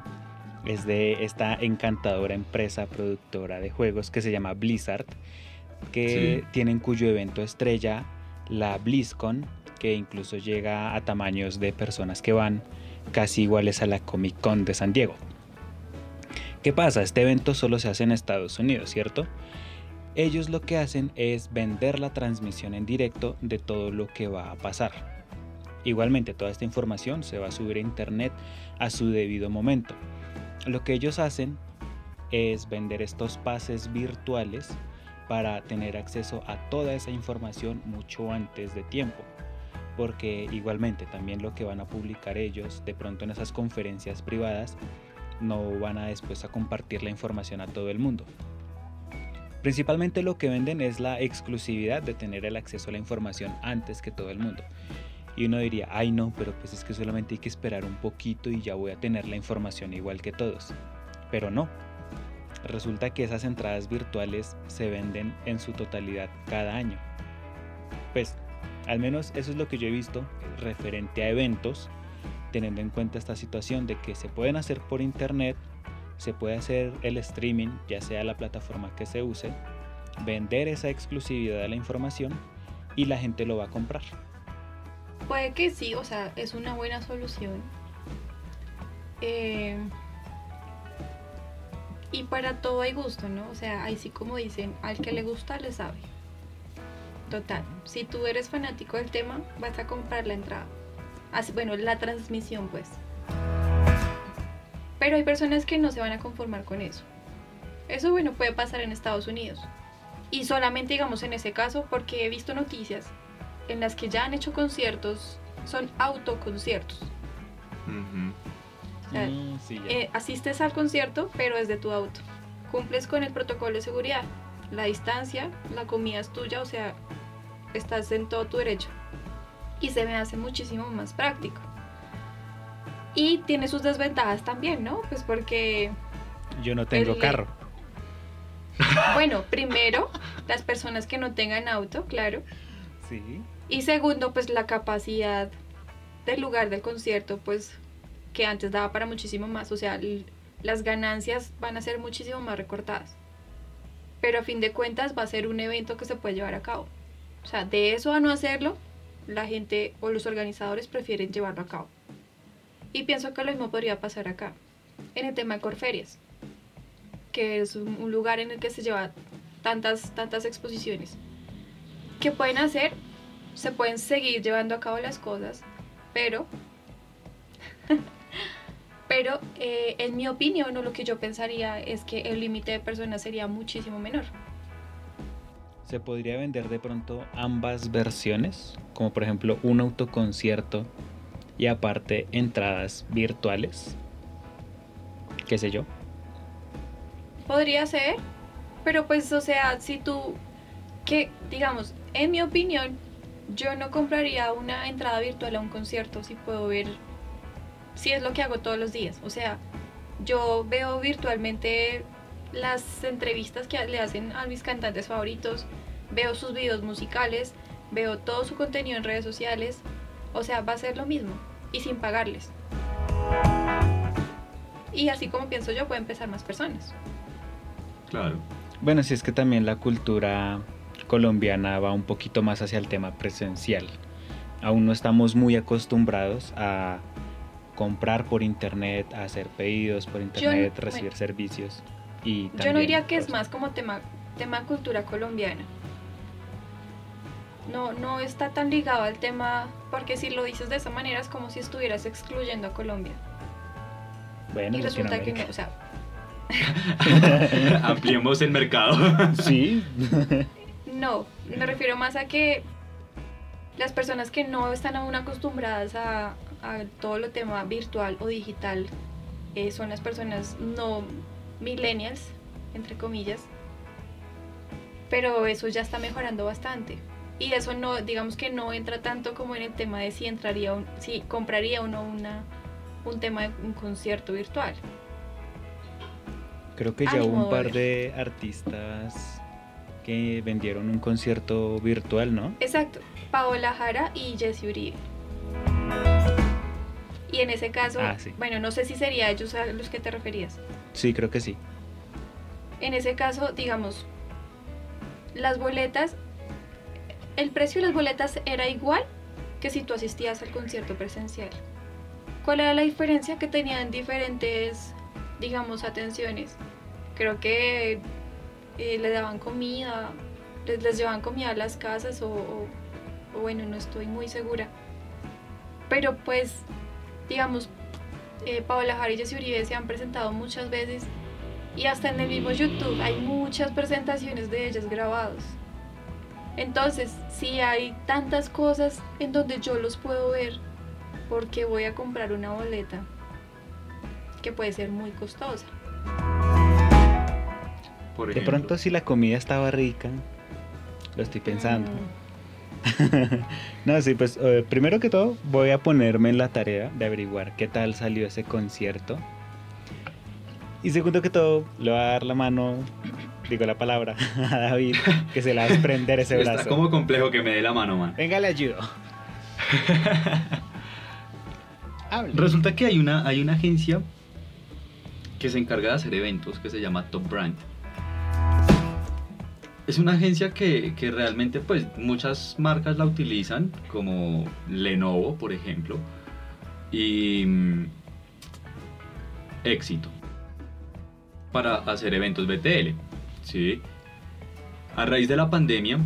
Es de esta encantadora empresa productora de juegos que se llama Blizzard, que Sí. tienen cuyo evento estrella la BlizzCon, que incluso llega a tamaños de personas que van casi iguales a la Comic Con de San Diego. ¿Qué pasa? Este evento solo se hace en Estados Unidos, ¿cierto? Ellos lo que hacen es vender la transmisión en directo de todo lo que va a pasar. Igualmente, toda esta información se va a subir a internet a su debido momento. Lo que ellos hacen es vender estos pases virtuales para tener acceso a toda esa información mucho antes de tiempo. Porque igualmente también lo que van a publicar ellos de pronto en esas conferencias privadas no van a después a compartir la información a todo el mundo. Principalmente lo que venden es la exclusividad de tener el acceso a la información antes que todo el mundo. Y uno diría, ay no, pero pues es que solamente hay que esperar un poquito y ya voy a tener la información igual que todos. Pero no. Resulta que esas entradas virtuales se venden en su totalidad cada año. Pues, al menos eso es lo que yo he visto referente a eventos teniendo en cuenta esta situación de que se pueden hacer por internet, se puede hacer el streaming, ya sea la plataforma que se use, vender esa exclusividad de la información y la gente lo va a comprar. Puede que sí, o sea, es una buena solución. Eh, y para todo hay gusto, ¿no? O sea, ahí sí como dicen, al que le gusta le sabe. Total, si tú eres fanático del tema, vas a comprar la entrada bueno, la transmisión pues. Pero hay personas que no se van a conformar con eso. Eso bueno puede pasar en Estados Unidos. Y solamente digamos en ese caso porque he visto noticias en las que ya han hecho conciertos, son autoconciertos. Eh, asistes al concierto, pero es de tu auto. Cumples con el protocolo de seguridad, la distancia, la comida es tuya, o sea, estás en todo tu derecho y se me hace muchísimo más práctico. Y tiene sus desventajas también, ¿no? Pues porque... Yo no tengo carro. Bueno, primero, las personas que no tengan auto, claro. Sí. Y segundo, pues la capacidad del lugar del concierto, pues que antes daba para muchísimo más. O sea, las ganancias van a ser muchísimo más recortadas. Pero a fin de cuentas va a ser un evento que se puede llevar a cabo. O sea, de eso a no hacerlo, la gente o los organizadores prefieren llevarlo a cabo. Y pienso que lo mismo podría pasar acá, en el tema de Corferias, que es un, lugar en el que se lleva tantas, tantas exposiciones. ¿Qué pueden hacer? Se pueden seguir llevando a cabo las cosas, pero, pero eh, en mi opinión o lo que yo pensaría es que el límite de personas sería muchísimo menor se podría vender de pronto ambas versiones, como por ejemplo un autoconcierto y aparte entradas virtuales. ¿Qué sé yo? Podría ser, pero pues o sea, si tú que digamos, en mi opinión, yo no compraría una entrada virtual a un concierto si puedo ver si es lo que hago todos los días. O sea, yo veo virtualmente las entrevistas que le hacen a mis cantantes favoritos, veo sus videos musicales, veo todo su contenido en redes sociales, o sea, va a ser lo mismo y sin pagarles. Y así como pienso yo, puede empezar más personas. Claro. Bueno, si es que también la cultura colombiana va un poquito más hacia el tema presencial. Aún no estamos muy acostumbrados a comprar por internet, hacer pedidos por internet, recibir servicios. Y yo no diría que es más como tema, tema cultura colombiana no, no está tan ligado al tema, porque si lo dices de esa manera es como si estuvieras excluyendo a Colombia. Bueno, y resulta que no, o sea... Ampliemos el mercado. sí. no, me refiero más a que las personas que no están aún acostumbradas a, todo lo tema virtual o digital eh, son las personas no millennials, entre comillas, pero eso ya está mejorando bastante y eso no, digamos que no entra tanto como en el tema de si entraría, si compraría uno una, un tema de un concierto virtual. Creo que ya hubo un par de artistas que vendieron un concierto virtual, ¿no? Exacto, Paola Jara y Jesse Uribe. Y en ese caso, ah, bueno, no sé si sería ellos a los que te referías. Sí, creo que sí. En ese caso, digamos, las boletas el precio de las boletas era igual que si tú asistías al concierto presencial. ¿Cuál era la diferencia? Que tenían diferentes, digamos, atenciones. Creo que eh, le daban comida, les, les llevaban comida a las casas o, o- o bueno, no estoy muy segura. Pero pues, digamos, eh, Paola Jara y Uribe se han presentado muchas veces y hasta en el mismo YouTube hay muchas presentaciones de ellas grabados. Entonces, si hay tantas cosas en donde yo los puedo ver, porque voy a comprar una boleta que puede ser muy costosa. Por De pronto si la comida estaba rica, lo estoy pensando. Mm, No, sí, pues eh, primero que todo voy a ponerme en la tarea de averiguar qué tal salió ese concierto. Y segundo que todo, le voy a dar la mano, digo la palabra, a David, que se la va a desprender ese brazo. está como complejo que me dé la mano, man. Venga, le ayudo. Hable. Resulta que hay una, hay una agencia que se encarga de hacer eventos que se llama Top Brand. Es una agencia que, que realmente pues muchas marcas la utilizan, como Lenovo, por ejemplo, y mm, Éxito, para hacer eventos BTL. ¿sí? A raíz de la pandemia,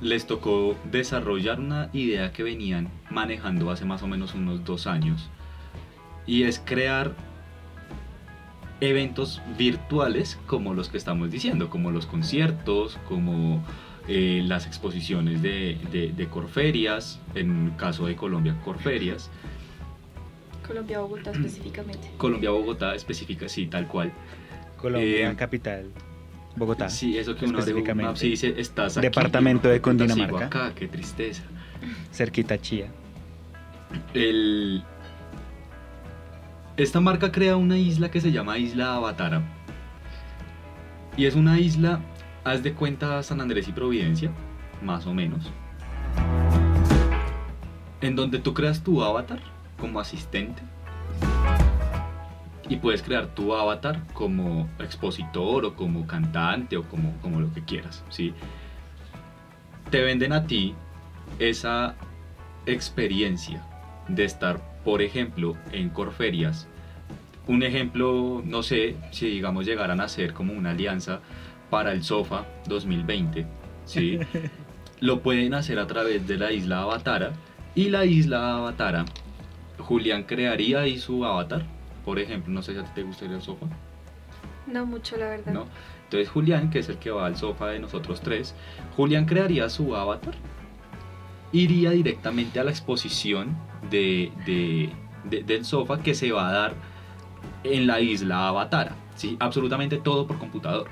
les tocó desarrollar una idea que venían manejando hace más o menos unos dos años y es crear eventos virtuales como los que estamos diciendo, como los conciertos, como eh, las exposiciones de, de, de Corferias, en caso de Colombia, Corferias, Colombia, Bogotá específicamente. Colombia, Bogotá específica, sí, tal cual. Colombia, Eh, capital. Bogotá. Sí, eso que uno específicamente. Maps y dice, estás aquí. Departamento de Cundinamarca. acá, qué tristeza. Cerquita Chía. El... Esta marca crea una isla que se llama Isla Avatara. Y es una isla, haz de cuenta San Andrés y Providencia, más o menos. En donde tú creas tu avatar como asistente. Y puedes crear tu avatar como expositor o como cantante o como, como lo que quieras, ¿sí? Te venden a ti esa experiencia de estar, por ejemplo, en Corferias. Un ejemplo, no sé, si digamos llegaran a ser como una alianza para el SOFA 2020, ¿sí? Lo pueden hacer a través de la isla Avatara y la isla Avatara, Julián crearía ahí su avatar, por ejemplo, no sé si a ti te gustaría el SOFA, No mucho, la verdad. ¿no? Entonces Julián, que es el que va al sofá de nosotros tres, Julián crearía su avatar, iría directamente a la exposición de, de- de- del sofá que se va a dar en la isla Avatara, ¿sí? Absolutamente todo por computador.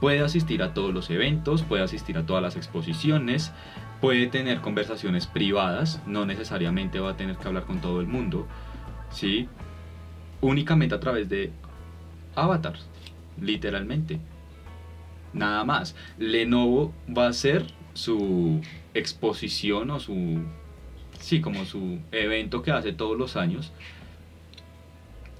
Puede asistir a todos los eventos, puede asistir a todas las exposiciones, puede tener conversaciones privadas, no necesariamente va a tener que hablar con todo el mundo, ¿sí? Únicamente a través de avatars, literalmente. Nada más. Lenovo va a hacer su exposición o su sí, como su evento que hace todos los años.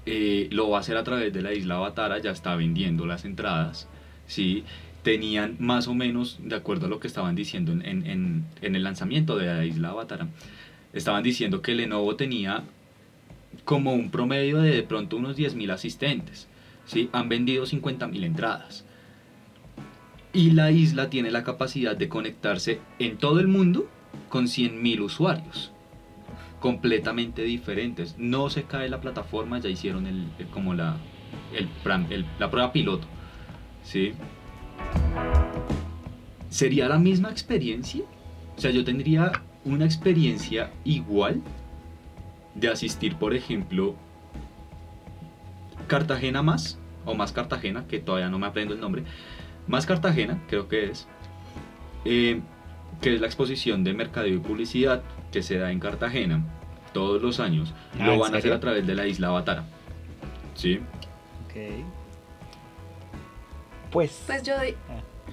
Eh, lo va a hacer a través de la isla Avatara, ya está vendiendo las entradas. ¿sí? Tenían más o menos, de acuerdo a lo que estaban diciendo en, en- en- el lanzamiento de la isla Avatara, estaban diciendo que Lenovo tenía como un promedio de de pronto unos 10.000 asistentes. ¿sí? Han vendido 50.000 entradas. Y la isla tiene la capacidad de conectarse en todo el mundo con 100.000 usuarios. Completamente diferentes. No se cae la plataforma, ya hicieron el, como la, el- la prueba piloto. ¿sí? ¿Sería la misma experiencia? O sea, yo tendría una experiencia igual de asistir, por ejemplo, Cartagena más, o más Cartagena, que todavía no me aprendo el nombre, más Cartagena, creo que es, eh, que es la exposición de mercadeo y publicidad que se da en Cartagena todos los años. Ah, Lo ¿en van a hacer a través de la isla Avatara. ¿Sí? Ok. Pues. Pues yo, di-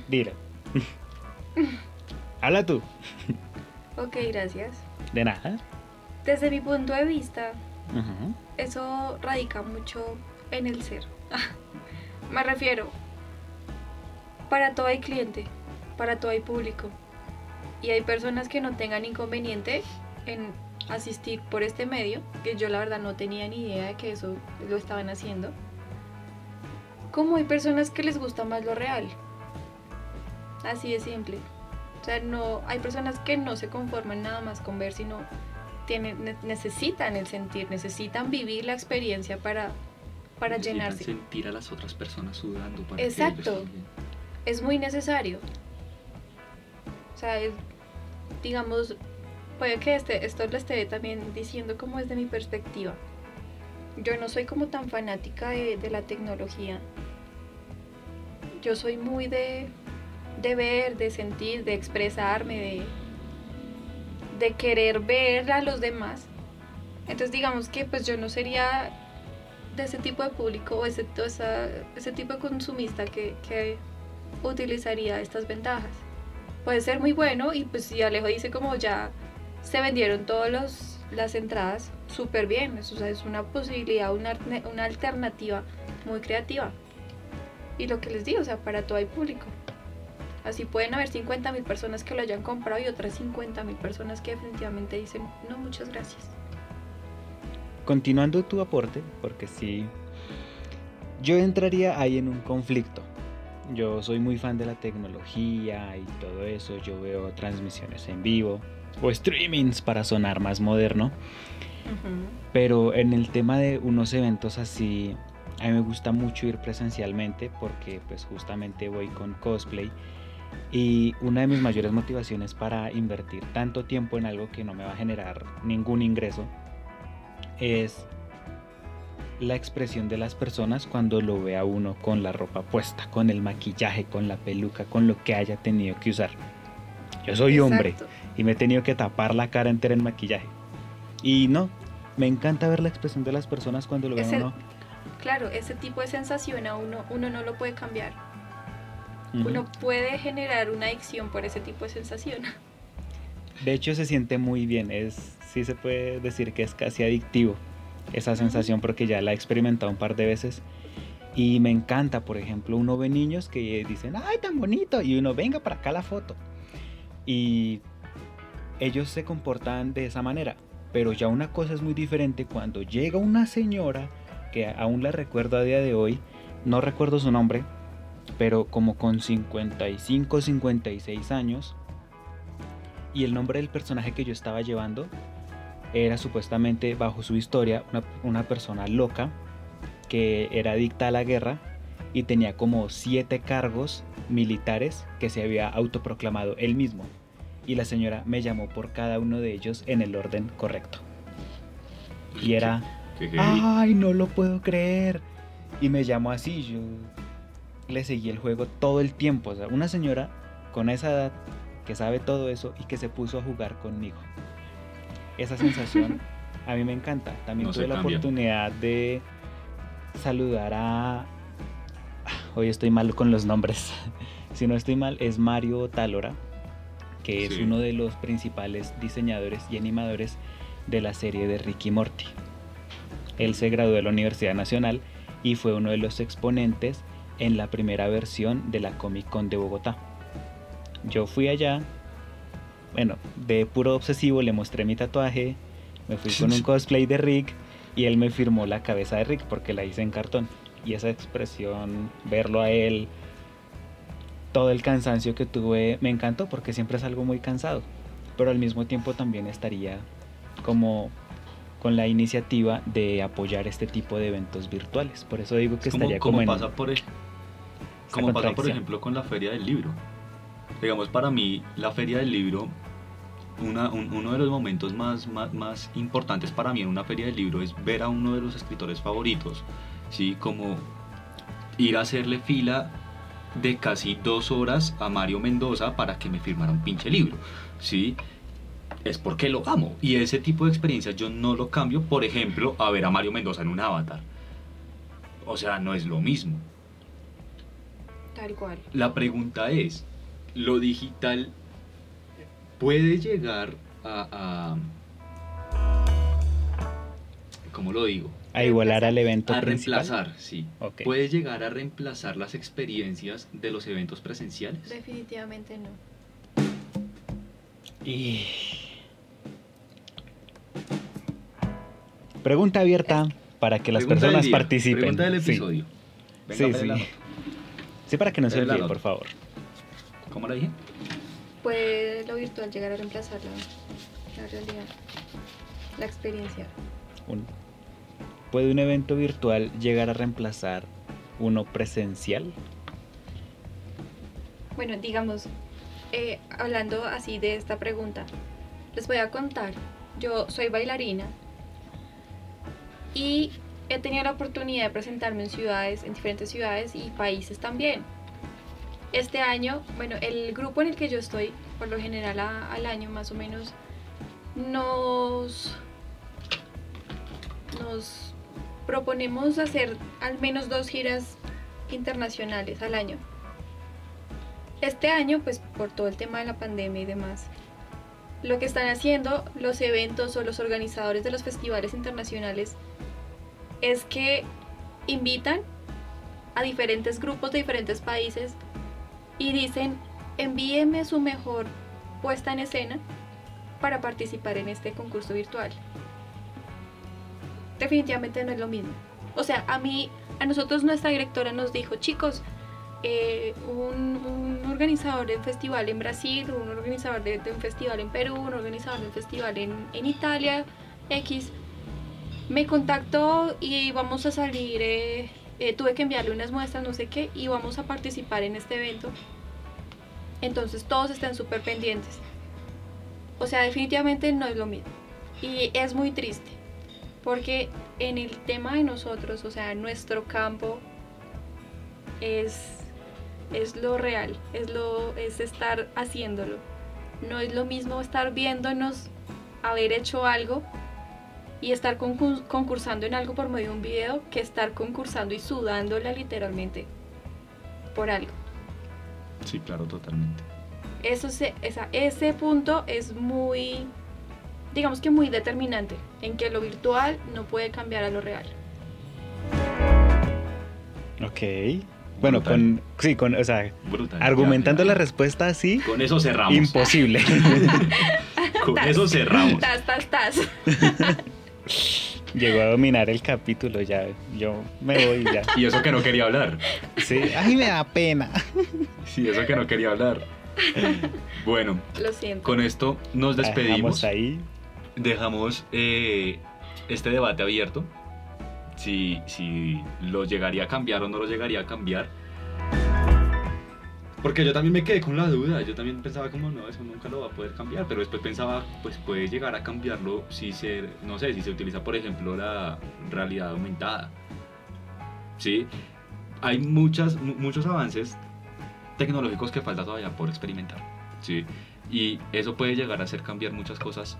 Dilo. Habla tú. ok, gracias. De nada. Desde mi punto de vista, eso radica mucho en el ser. Me refiero, para todo hay cliente, para todo hay público. y hay personas que no tengan inconveniente en asistir por este medio, que yo la verdad no tenía ni idea de que eso lo estaban haciendo. Como hay personas que les gusta más lo real. Así de simple. O sea, no, hay personas que no se conforman nada más con ver, sino tienen, ne- necesitan el sentir, necesitan vivir la experiencia para, para Necesitan llenarse. sentir a las otras personas sudando para Exacto. que ellos. Es muy necesario. O sea, es- digamos, puede que este, esto lo esté también diciendo como desde mi perspectiva. Yo no soy como tan fanática de, la tecnología. Yo soy muy de, de ver, de sentir, de expresarme, de, de querer ver a los demás. Entonces digamos que pues yo no sería de ese tipo de público o ese, esa- ese tipo de consumista que, que utilizaría estas ventajas. Puede ser muy bueno y pues si Alejo dice como ya se vendieron todas las entradas, súper bien, o sea, es una posibilidad, una, una alternativa muy creativa. Y lo que les digo, o sea, para todo hay público. Así pueden haber 50 mil personas que lo hayan comprado y otras 50 mil personas que definitivamente dicen, no, muchas gracias. Continuando tu aporte, porque sí, yo entraría ahí en un conflicto. Yo soy muy fan de la tecnología y todo eso, yo veo transmisiones en vivo o streamings para sonar más moderno, pero en el tema de unos eventos así, a mí me gusta mucho ir presencialmente porque pues justamente voy con cosplay. Y una de mis mayores motivaciones para invertir tanto tiempo en algo que no me va a generar ningún ingreso es la expresión de las personas cuando lo ve a uno con la ropa puesta, con el maquillaje, con la peluca, con lo que haya tenido que usar. Yo soy hombre Exacto. y me he tenido que tapar la cara entera en maquillaje. Y no, me encanta ver la expresión de las personas cuando lo ven a uno. Claro, ese tipo de sensación a uno, uno no lo puede cambiar. Uno puede generar una adicción por ese tipo de sensación. De hecho se siente muy bien, es sí se puede decir que es casi adictivo esa sensación porque ya la he experimentado un par de veces y me encanta, por ejemplo, uno ve niños que dicen, "Ay, tan bonito" y uno, "Venga para acá la foto." Y ellos se comportan de esa manera, pero ya una cosa es muy diferente cuando llega una señora que aún la recuerdo a día de hoy, no recuerdo su nombre, pero como con 55, 56 años, y el nombre del personaje que yo estaba llevando era supuestamente, bajo su historia, una, una persona loca que era adicta a la guerra y tenía como siete cargos militares que se había autoproclamado él mismo. Y la señora me llamó por cada uno de ellos en el orden correcto. Y era, Qué- qué heavy. ¡ay, no lo puedo creer! Y me llamó así, yo le seguí el juego todo el tiempo. O sea, una señora con esa edad que sabe todo eso y que se puso a jugar conmigo. Esa sensación a mí me encanta. También No tuve la cambia. oportunidad de saludar a... Hoy estoy mal con los nombres. si no estoy mal, es Mario Talora, que es uno de los principales diseñadores y animadores de la serie de Ricky Morty. Él se graduó de la Universidad Nacional y fue uno de los exponentes en la primera versión de la Comic Con de Bogotá. Yo fui allá, bueno, de puro obsesivo le mostré mi tatuaje, me fui con un cosplay de Rick y él me firmó la cabeza de Rick porque la hice en cartón. Y esa expresión, verlo a él, todo el cansancio que tuve, me encantó porque siempre es algo muy cansado. Pero al mismo tiempo también estaría como con la iniciativa de apoyar este tipo de eventos virtuales. Por eso digo que Es como, estaría como como, en pasa por el- como pasa por ejemplo con la feria del libro. Digamos, para mí, la feria del libro, una- un- uno de los momentos más, más, más importantes para mí en una feria del libro es ver a uno de los escritores favoritos, ¿sí? Como ir a hacerle fila de casi dos horas a Mario Mendoza para que me firmara un pinche libro, ¿sí? Es porque lo amo. Y ese tipo de experiencias yo no lo cambio, por ejemplo, a ver a Mario Mendoza en un avatar. O sea, no es lo mismo. Tal cual. La pregunta es, ¿lo digital puede llegar a... a ¿Cómo lo digo? a igualar al evento A principal. reemplazar, sí. Ok. ¿Puede llegar a reemplazar las experiencias de los eventos presenciales? Definitivamente no. Y... Pregunta abierta para que las Pregunta del personas día, participen. Pregunta del Sí. episodio. Venga, Sí, sí. Sí, para que no se olvide, por favor. ¿Cómo la dije? ¿Puede lo virtual llegar a reemplazar la, la realidad? La experiencia. Un- ¿Puede un evento virtual llegar a reemplazar uno presencial? Bueno, digamos, eh, hablando así de esta pregunta, les voy a contar. Yo soy bailarina y he tenido la oportunidad de presentarme en ciudades, en diferentes ciudades y países también. Este año, bueno, el grupo en el que yo estoy, por lo general al año más o menos, nos, nos proponemos hacer al menos dos giras internacionales al año. Este año, pues por todo el tema de la pandemia y demás, lo que están haciendo los eventos o los organizadores de los festivales internacionales es que invitan a diferentes grupos de diferentes países y dicen, envíeme su mejor puesta en escena para participar en este concurso virtual. Definitivamente no es lo mismo. O sea, a mí, a nosotros nuestra directora nos dijo, chicos, eh, un, organizador de un festival en Brasil, un organizador de, de un festival en Perú, un organizador de un festival en, en Italia, X, me contactó y vamos a salir, eh, eh, tuve que enviarle unas muestras, no sé qué, y vamos a participar en este evento. Entonces todos están súper pendientes. O sea, definitivamente no es lo mismo. Y es muy triste, porque en el tema de nosotros, o sea, nuestro campo es, es lo real, es, lo, es estar haciéndolo. No es lo mismo estar viéndonos haber hecho algo y estar concurs- concursando en algo por medio de un video que estar concursando y sudándola literalmente por algo. Sí, claro, totalmente. Eso se, esa, ese punto es muy, digamos que muy determinante en que lo virtual no puede cambiar a lo real. Ok. Bueno, Brutal. con, sí, con, o sea, Brutal. argumentando Ya, la ya. respuesta así, Con eso cerramos. imposible. Con eso cerramos. Tas, tas, tas. Llegó a dominar el capítulo ya. Yo me voy ya. Y eso que no quería hablar. Sí, ay, me da pena. Sí, eso que no quería hablar. Bueno, Lo siento. con esto nos despedimos. Dejamos ahí. Dejamos eh, este debate abierto. Si, si lo llegaría a cambiar o no lo llegaría a cambiar. Porque yo también me quedé con la duda. Yo también pensaba como, no, eso nunca lo va a poder cambiar. Pero después pensaba, pues puede llegar a cambiarlo si se, no sé, si se utiliza, por ejemplo, la realidad aumentada. ¿Sí? Hay muchas, mu- muchos avances tecnológicos que falta todavía por experimentar. ¿Sí? Y eso puede llegar a hacer cambiar muchas cosas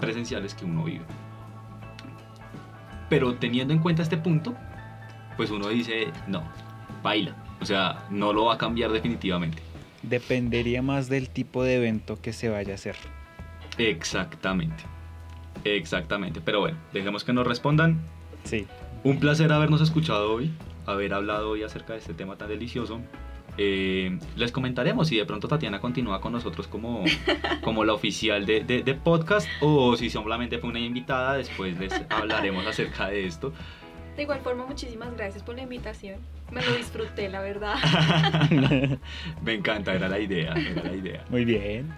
presenciales que uno vive. Pero teniendo en cuenta este punto, pues uno dice, no, baila. O sea, no lo va a cambiar definitivamente. Dependería más del tipo de evento que se vaya a hacer. Exactamente. Exactamente. Pero bueno, dejemos que nos respondan. Sí. Un placer habernos escuchado hoy, haber hablado hoy acerca de este tema tan delicioso. Eh, les comentaremos si de pronto Tatiana continúa con nosotros como, como la oficial de, de- de podcast o si solamente fue una invitada, después les hablaremos acerca de esto. De igual forma, muchísimas gracias por la invitación. Me lo disfruté, la verdad. Me encanta, era la idea, era la idea. Muy bien.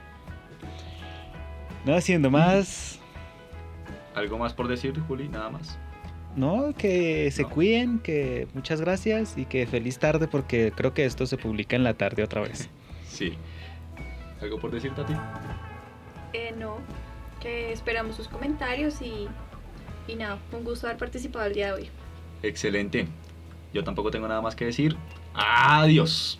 No haciendo más. ¿Algo más por decir, Juli? Nada más. No, que se No. cuiden, que muchas gracias y que feliz tarde porque creo que esto se publica en la tarde otra vez. Sí. ¿Algo por decir, Tati? Eh, no, que esperamos sus comentarios y, y nada, un gusto haber participado el día de hoy. Excelente. Yo tampoco tengo nada más que decir. Adiós.